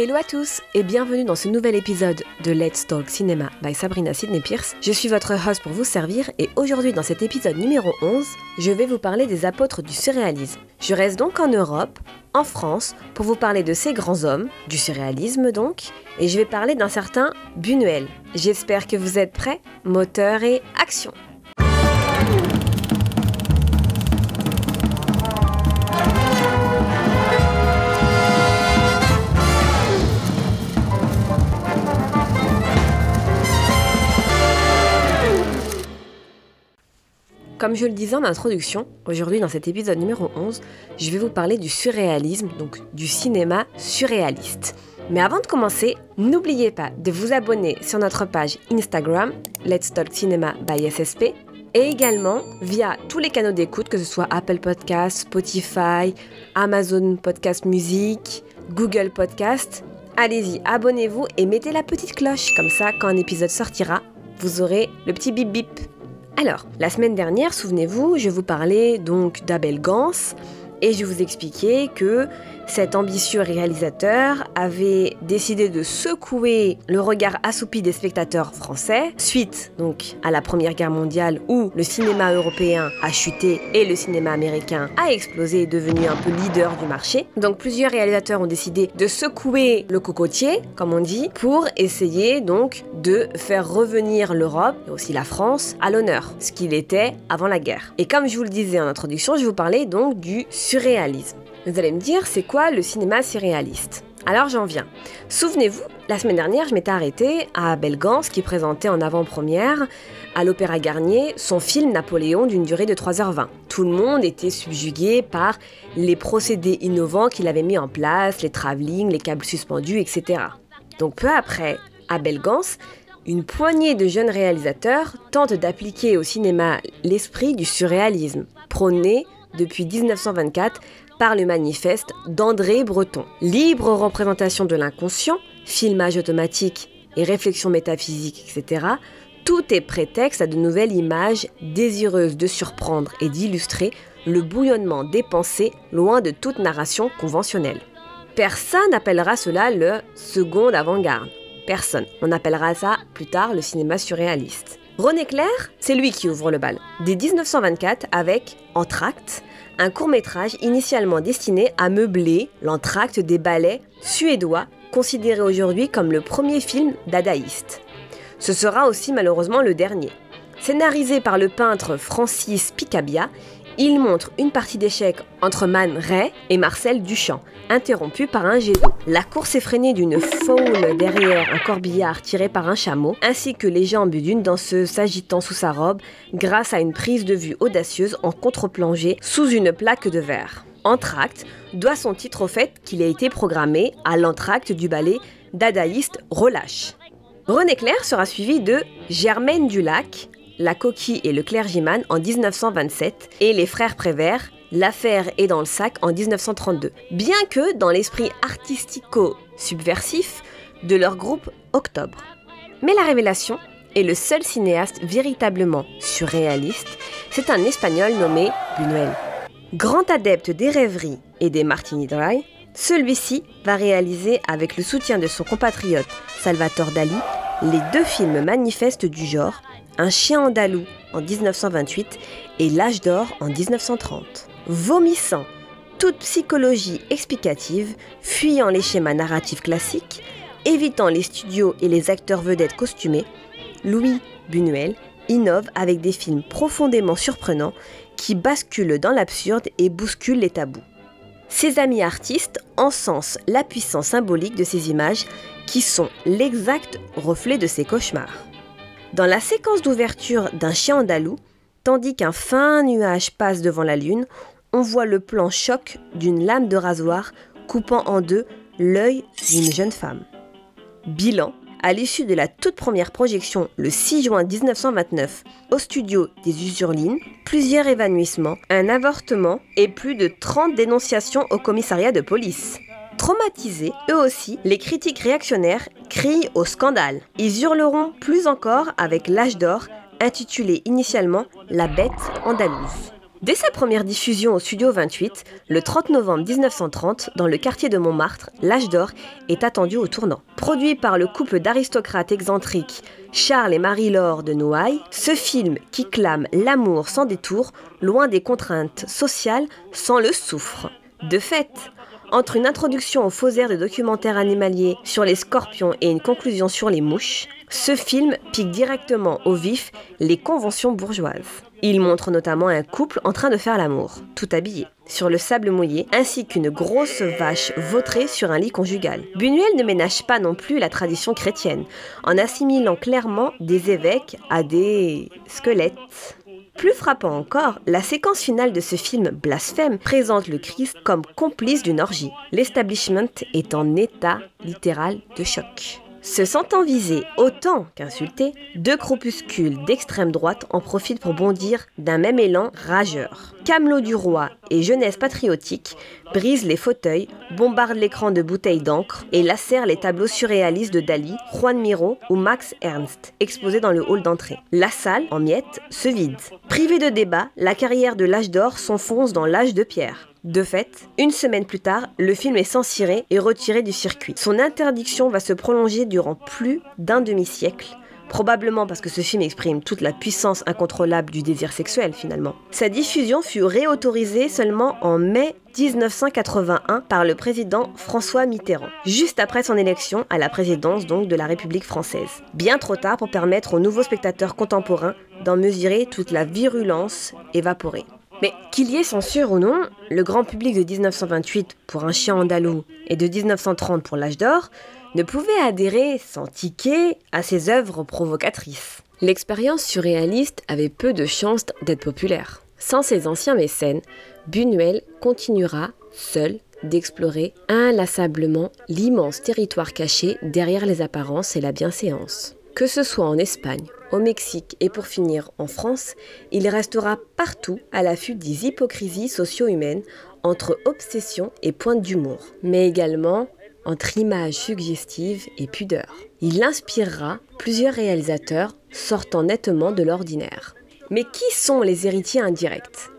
Hello à tous et bienvenue dans ce nouvel épisode de Let's Talk Cinema by Sabrina Sidney Pierce. Je suis votre host pour vous servir et aujourd'hui dans cet épisode numéro 11, je vais vous parler des apôtres du surréalisme. Je reste donc en Europe, en France, pour vous parler de ces grands hommes, du surréalisme donc, et je vais parler d'un certain Buñuel. J'espère que vous êtes prêts, moteur et action Comme je le disais en introduction, aujourd'hui dans cet épisode numéro 11, je vais vous parler du surréalisme, donc du cinéma surréaliste. Mais avant de commencer, n'oubliez pas de vous abonner sur notre page Instagram, Let's Talk Cinema by SSP, et également via tous les canaux d'écoute, que ce soit Apple Podcasts, Spotify, Amazon Podcast Music, Google Podcast. Allez-y, abonnez-vous et mettez la petite cloche, comme ça quand un épisode sortira, vous aurez le petit bip bip alors, la semaine dernière, souvenez-vous, je vous parlais donc d'Abel Gans et je vous expliquais que cet ambitieux réalisateur avait décidé de secouer le regard assoupi des spectateurs français suite donc à la Première Guerre mondiale où le cinéma européen a chuté et le cinéma américain a explosé et est devenu un peu leader du marché. Donc plusieurs réalisateurs ont décidé de secouer le cocotier, comme on dit, pour essayer donc de faire revenir l'Europe et aussi la France à l'honneur, ce qu'il était avant la guerre. Et comme je vous le disais en introduction, je vous parlais donc du surréalisme. Vous allez me dire, c'est quoi le cinéma surréaliste? Alors j'en viens. Souvenez-vous, la semaine dernière, je m'étais arrêtée à Belgans qui présentait en avant-première à l'Opéra Garnier son film Napoléon d'une durée de 3h20. Tout le monde était subjugué par les procédés innovants qu'il avait mis en place, les travelling, les câbles suspendus, etc. Donc peu après, à Belgans, une poignée de jeunes réalisateurs tentent d'appliquer au cinéma l'esprit du surréalisme, prôné depuis 1924 par le manifeste d'André Breton. Libre représentation de l'inconscient, filmage automatique et réflexion métaphysique, etc., tout est prétexte à de nouvelles images désireuses de surprendre et d'illustrer le bouillonnement des pensées loin de toute narration conventionnelle. Personne n'appellera cela le second avant-garde. Personne. On appellera ça plus tard le cinéma surréaliste. René Clair, c'est lui qui ouvre le bal. Dès 1924 avec Entracte, un court métrage initialement destiné à meubler l'entracte des ballets suédois, considéré aujourd'hui comme le premier film dadaïste. Ce sera aussi malheureusement le dernier. Scénarisé par le peintre Francis Picabia, il montre une partie d'échecs entre Man Ray et Marcel Duchamp, interrompue par un jet d'eau. La course effrénée d'une foule derrière un corbillard tiré par un chameau, ainsi que les jambes d'une danseuse s'agitant sous sa robe grâce à une prise de vue audacieuse en contre-plongée sous une plaque de verre. Entracte doit son titre au fait qu'il a été programmé à l'entracte du ballet dadaïste Relâche. René Clair sera suivi de Germaine Dulac, la coquille et le clergyman en 1927 et Les frères Prévert, L'affaire est dans le sac en 1932. Bien que dans l'esprit artistico-subversif de leur groupe Octobre. Mais la révélation est le seul cinéaste véritablement surréaliste, c'est un espagnol nommé Buñuel. Grand adepte des rêveries et des martini dry, celui-ci va réaliser avec le soutien de son compatriote Salvatore Dali les deux films manifestes du genre un chien andalou en 1928 et L'âge d'or en 1930. Vomissant toute psychologie explicative, fuyant les schémas narratifs classiques, évitant les studios et les acteurs vedettes costumés, Louis Buñuel innove avec des films profondément surprenants qui basculent dans l'absurde et bousculent les tabous. Ses amis artistes encensent la puissance symbolique de ces images qui sont l'exact reflet de ses cauchemars. Dans la séquence d'ouverture d'un chien andalou, tandis qu'un fin nuage passe devant la lune, on voit le plan choc d'une lame de rasoir coupant en deux l'œil d'une jeune femme. Bilan, à l'issue de la toute première projection le 6 juin 1929 au studio des Usurlines, plusieurs évanouissements, un avortement et plus de 30 dénonciations au commissariat de police. Traumatisés, eux aussi, les critiques réactionnaires crient au scandale. Ils hurleront plus encore avec L'âge d'or, intitulé initialement La bête andalouse. Dès sa première diffusion au Studio 28, le 30 novembre 1930, dans le quartier de Montmartre, L'âge d'or est attendu au tournant. Produit par le couple d'aristocrates excentriques Charles et Marie-Laure de Noailles, ce film qui clame l'amour sans détour, loin des contraintes sociales, sans le souffre. De fait, entre une introduction aux faux airs de documentaires animaliers sur les scorpions et une conclusion sur les mouches, ce film pique directement au vif les conventions bourgeoises. Il montre notamment un couple en train de faire l'amour, tout habillé, sur le sable mouillé, ainsi qu'une grosse vache vautrée sur un lit conjugal. Buñuel ne ménage pas non plus la tradition chrétienne, en assimilant clairement des évêques à des squelettes. Plus frappant encore, la séquence finale de ce film blasphème présente le Christ comme complice d'une orgie. L'establishment est en état littéral de choc. Se sentant visé autant qu'insulté, deux crépuscules d'extrême droite en profitent pour bondir d'un même élan rageur. Camelot du roi et jeunesse patriotique brisent les fauteuils, bombardent l'écran de bouteilles d'encre et lacèrent les tableaux surréalistes de Dali, Juan Miro ou Max Ernst, exposés dans le hall d'entrée. La salle, en miettes, se vide. Privée de débat, la carrière de l'âge d'or s'enfonce dans l'âge de pierre. De fait, une semaine plus tard, le film est censuré et retiré du circuit. Son interdiction va se prolonger durant plus d'un demi-siècle, probablement parce que ce film exprime toute la puissance incontrôlable du désir sexuel finalement. Sa diffusion fut réautorisée seulement en mai 1981 par le président François Mitterrand, juste après son élection à la présidence donc de la République française. Bien trop tard pour permettre aux nouveaux spectateurs contemporains d'en mesurer toute la virulence évaporée. Mais qu'il y ait censure ou non, le grand public de 1928 pour un chien andalou et de 1930 pour l'âge d'or ne pouvait adhérer sans ticket à ces œuvres provocatrices. L'expérience surréaliste avait peu de chances d'être populaire. Sans ses anciens mécènes, Buñuel continuera, seul, d'explorer inlassablement l'immense territoire caché derrière les apparences et la bienséance. Que ce soit en Espagne, au Mexique et pour finir en France, il restera partout à l'affût des hypocrisies socio-humaines entre obsession et pointe d'humour, mais également entre images suggestives et pudeur. Il inspirera plusieurs réalisateurs sortant nettement de l'ordinaire. Mais qui sont les héritiers indirects?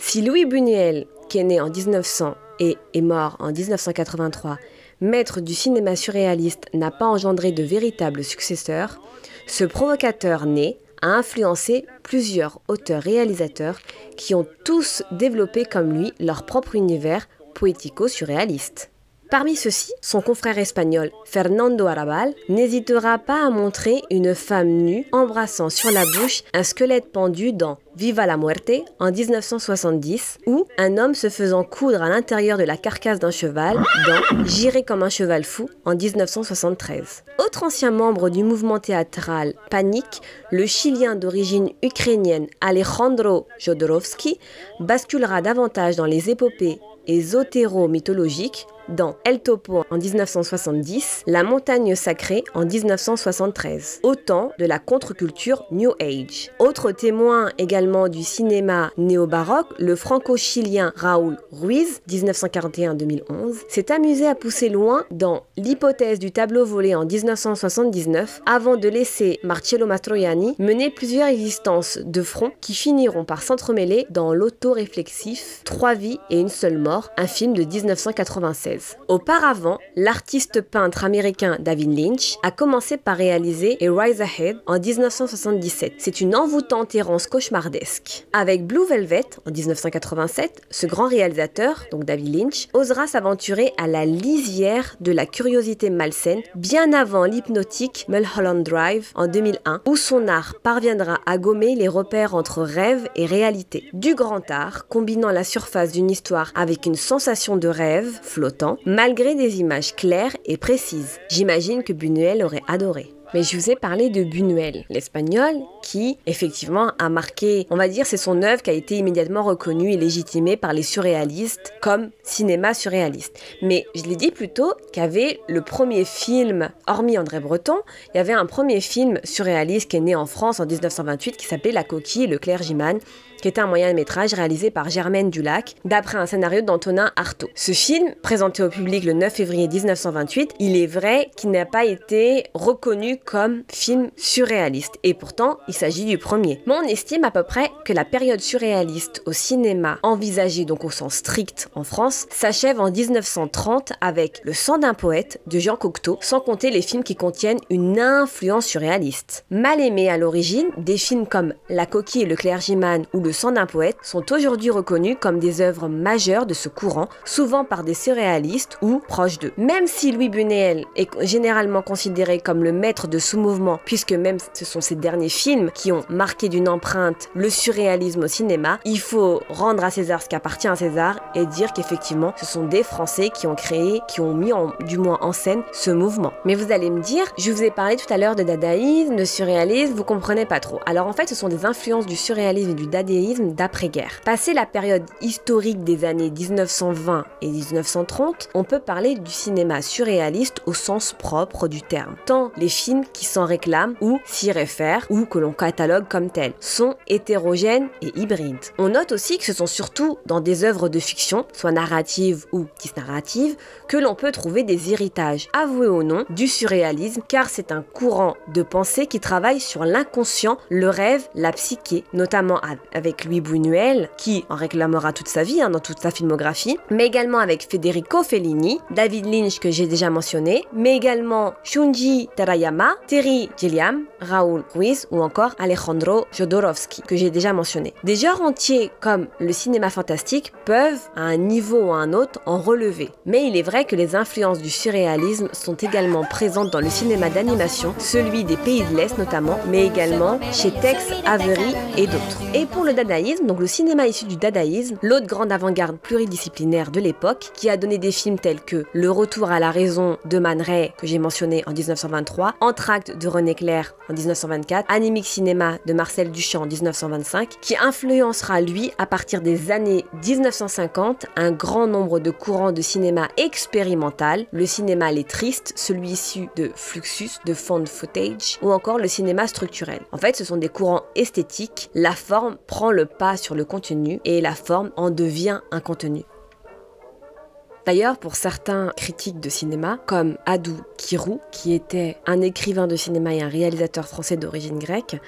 Si Louis Buñuel, qui est né en 1900 et est mort en 1983, maître du cinéma surréaliste, n'a pas engendré de véritables successeurs, ce provocateur né a influencé plusieurs auteurs-réalisateurs qui ont tous développé comme lui leur propre univers poético-surréaliste. Parmi ceux-ci, son confrère espagnol Fernando Arrabal n'hésitera pas à montrer une femme nue embrassant sur la bouche un squelette pendu dans Viva la Muerte en 1970 ou un homme se faisant coudre à l'intérieur de la carcasse d'un cheval dans J'irai comme un cheval fou en 1973. Autre ancien membre du mouvement théâtral Panique, le Chilien d'origine ukrainienne Alejandro Jodorowsky basculera davantage dans les épopées ésotéro-mythologiques dans El Topo en 1970, La montagne sacrée en 1973. Autant de la contre-culture New Age. Autre témoin également du cinéma néo-baroque, le franco-chilien Raúl Ruiz, 1941-2011, s'est amusé à pousser loin dans l'hypothèse du tableau volé en 1979 avant de laisser Marcello Mastroianni mener plusieurs existences de front qui finiront par s'entremêler dans l'auto-réflexif Trois vies et une seule mort, un film de 1996. Auparavant, l'artiste peintre américain David Lynch a commencé par réaliser A Rise Ahead en 1977. C'est une envoûtante errance cauchemardesque. Avec Blue Velvet en 1987, ce grand réalisateur, donc David Lynch, osera s'aventurer à la lisière de la curiosité malsaine bien avant l'hypnotique Mulholland Drive en 2001, où son art parviendra à gommer les repères entre rêve et réalité. Du grand art, combinant la surface d'une histoire avec une sensation de rêve malgré des images claires et précises. J'imagine que Buñuel aurait adoré. Mais je vous ai parlé de Buñuel, l'espagnol, qui effectivement a marqué, on va dire, c'est son œuvre qui a été immédiatement reconnue et légitimée par les surréalistes comme cinéma surréaliste. Mais je l'ai dit plus tôt qu'il y avait le premier film, hormis André Breton, il y avait un premier film surréaliste qui est né en France en 1928 qui s'appelait La coquille et le clergyman qui était un moyen métrage réalisé par Germaine Dulac, d'après un scénario d'Antonin Artaud. Ce film, présenté au public le 9 février 1928, il est vrai qu'il n'a pas été reconnu comme film surréaliste, et pourtant il s'agit du premier. Mais on estime à peu près que la période surréaliste au cinéma, envisagée donc au sens strict en France, s'achève en 1930 avec Le sang d'un poète de Jean Cocteau, sans compter les films qui contiennent une influence surréaliste. Mal aimés à l'origine, des films comme La coquille et le clergyman ou Le sang d'un poète sont aujourd'hui reconnus comme des œuvres majeures de ce courant, souvent par des surréalistes ou proches d'eux. Même si Louis Buñuel est généralement considéré comme le maître de ce mouvement, puisque même ce sont ses derniers films qui ont marqué d'une empreinte le surréalisme au cinéma, il faut rendre à César ce qui appartient à César et dire qu'effectivement ce sont des Français qui ont créé, qui ont mis en, du moins en scène ce mouvement. Mais vous allez me dire, je vous ai parlé tout à l'heure de dadaïsme, de surréalisme, vous comprenez pas trop. Alors en fait ce sont des influences du surréalisme et du dadaïsme d'après-guerre. Passé la période historique des années 1920 et 1930, on peut parler du cinéma surréaliste au sens propre du terme. Tant les films qui s'en réclament ou s'y réfèrent ou que l'on catalogue comme tels sont hétérogènes et hybrides. On note aussi que ce sont surtout dans des œuvres de fiction, soit narratives ou disnarratives, que l'on peut trouver des héritages, avoués ou non, du surréalisme, car c'est un courant de pensée qui travaille sur l'inconscient, le rêve, la psyché, notamment avec Louis Buñuel, qui en réclamera toute sa vie hein, dans toute sa filmographie, mais également avec Federico Fellini, David Lynch que j'ai déjà mentionné, mais également Shunji Terayama, Terry Gilliam, Raoul Ruiz ou encore Alejandro Jodorowsky que j'ai déjà mentionné. Des genres entiers comme le cinéma fantastique peuvent, à un niveau ou à un autre, en relever. Mais il est vrai que les influences du surréalisme sont également présentes dans le cinéma d'animation, celui des pays de l'Est notamment, mais également chez Tex Avery et d'autres. Et pour le dadaïsme, donc le cinéma issu du dadaïsme, l'autre grande avant-garde pluridisciplinaire de l'époque, qui a donné des films tels que Le retour à la raison de Man Ray, que j'ai mentionné en 1923, Entracte de René Clair en 1924, Animic Cinéma de Marcel Duchamp en 1925, qui influencera lui à partir des années 1950 un grand nombre de courants de cinéma expérimental, le cinéma lettriste, celui issu de Fluxus, de Found Footage, ou encore le cinéma structurel. En fait, ce sont des courants esthétiques, la forme prend le pas sur le contenu et la forme en devient un contenu. D'ailleurs, pour certains critiques de cinéma, comme Adou Kirou, qui était un écrivain de cinéma et un réalisateur français d'origine grecque,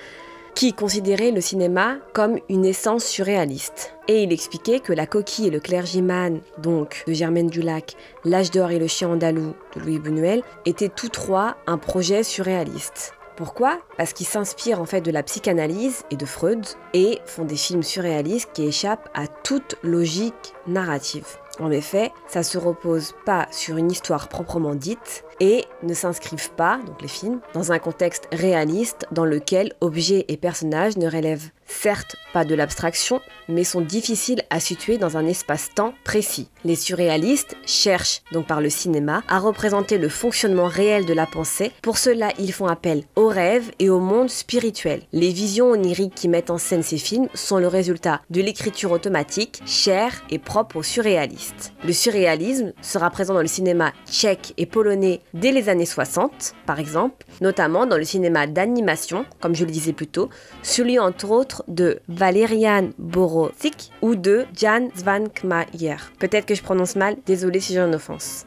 qui considérait le cinéma comme une essence surréaliste. Et il expliquait que La coquille et le clergyman, donc de Germaine Dulac, L'âge d'or et le chien andalou de Louis Buñuel, étaient tous trois un projet surréaliste. Pourquoi? Parce qu'ils s'inspirent en fait de la psychanalyse et de Freud et font des films surréalistes qui échappent à toute logique narrative. En effet, ça se repose pas sur une histoire proprement dite et ne s'inscrivent pas, donc les films, dans un contexte réaliste dans lequel objets et personnages ne relèvent certes pas de l'abstraction, mais sont difficiles à situer dans un espace-temps précis. Les surréalistes cherchent, donc par le cinéma, à représenter le fonctionnement réel de la pensée. Pour cela, ils font appel au rêve et au monde spirituel. Les visions oniriques qui mettent en scène ces films sont le résultat de l'écriture automatique, chère et propre aux surréalistes. Le surréalisme sera présent dans le cinéma tchèque et polonais dès les années 60, par exemple, notamment dans le cinéma d'animation, comme je le disais plus tôt, celui entre autres de Valerian Borowczyk ou de Jan Zwankmajer. Peut-être que je prononce mal, désolé si j'ai une offense.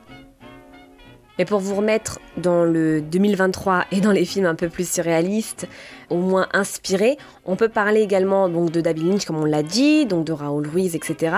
Mais pour vous remettre dans le 2023 et dans les films un peu plus surréalistes, au moins inspirés, on peut parler également donc de David Lynch comme on l'a dit, donc de Raoul Ruiz, etc.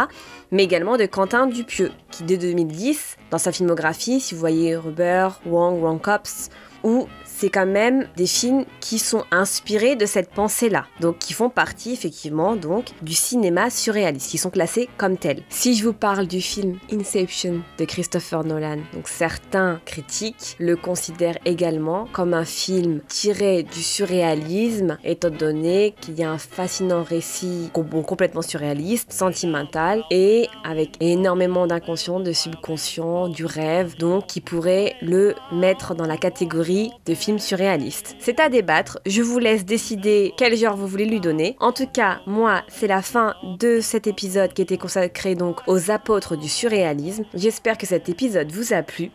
Mais également de Quentin Dupieux, qui dès 2010, dans sa filmographie, si vous voyez Rubber, Wrong, Wrong Cops, ou c'est quand même des films qui sont inspirés de cette pensée-là, donc qui font partie effectivement donc du cinéma surréaliste, qui sont classés comme tels. Si je vous parle du film Inception de Christopher Nolan, donc certains critiques le considèrent également comme un film tiré du surréalisme, étant donné qu'il y a un fascinant récit complètement surréaliste, sentimental et avec énormément d'inconscient, de subconscient, du rêve, donc qui pourrait le mettre dans la catégorie de film surréaliste. C'est à débattre, je vous laisse décider quel genre vous voulez lui donner. En tout cas, moi, c'est la fin de cet épisode qui était consacré donc aux apôtres du surréalisme. J'espère que cet épisode vous a plu.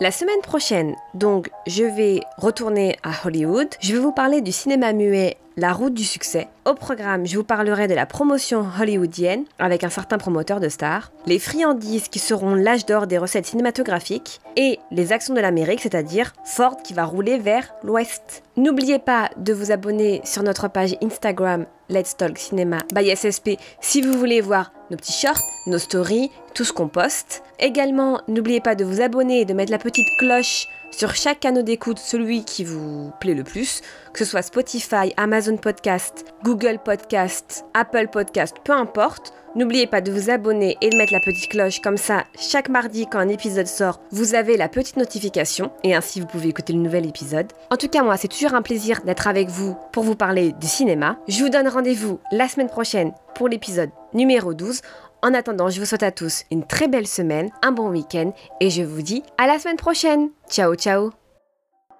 La semaine prochaine, donc, je vais retourner à Hollywood. Je vais vous parler du cinéma muet la route du succès. Au programme, je vous parlerai de la promotion hollywoodienne avec un certain promoteur de stars, les friandises qui seront l'âge d'or des recettes cinématographiques et les actions de l'Amérique, c'est-à-dire Ford qui va rouler vers l'ouest. N'oubliez pas de vous abonner sur notre page Instagram Let's Talk Cinema by SSP si vous voulez voir nos petits shorts, nos stories, tout ce qu'on poste. Également, n'oubliez pas de vous abonner et de mettre la petite cloche sur chaque canal d'écoute, celui qui vous plaît le plus, que ce soit Spotify, Amazon Podcast, Google Podcast, Apple Podcast, peu importe. N'oubliez pas de vous abonner et de mettre la petite cloche, comme ça, chaque mardi quand un épisode sort, vous avez la petite notification et ainsi vous pouvez écouter le nouvel épisode. En tout cas, moi, c'est toujours un plaisir d'être avec vous pour vous parler du cinéma. Je vous donne rendez-vous la semaine prochaine pour l'épisode numéro 12. En attendant, je vous souhaite à tous une très belle semaine, un bon week-end et je vous dis à la semaine prochaine. Ciao ciao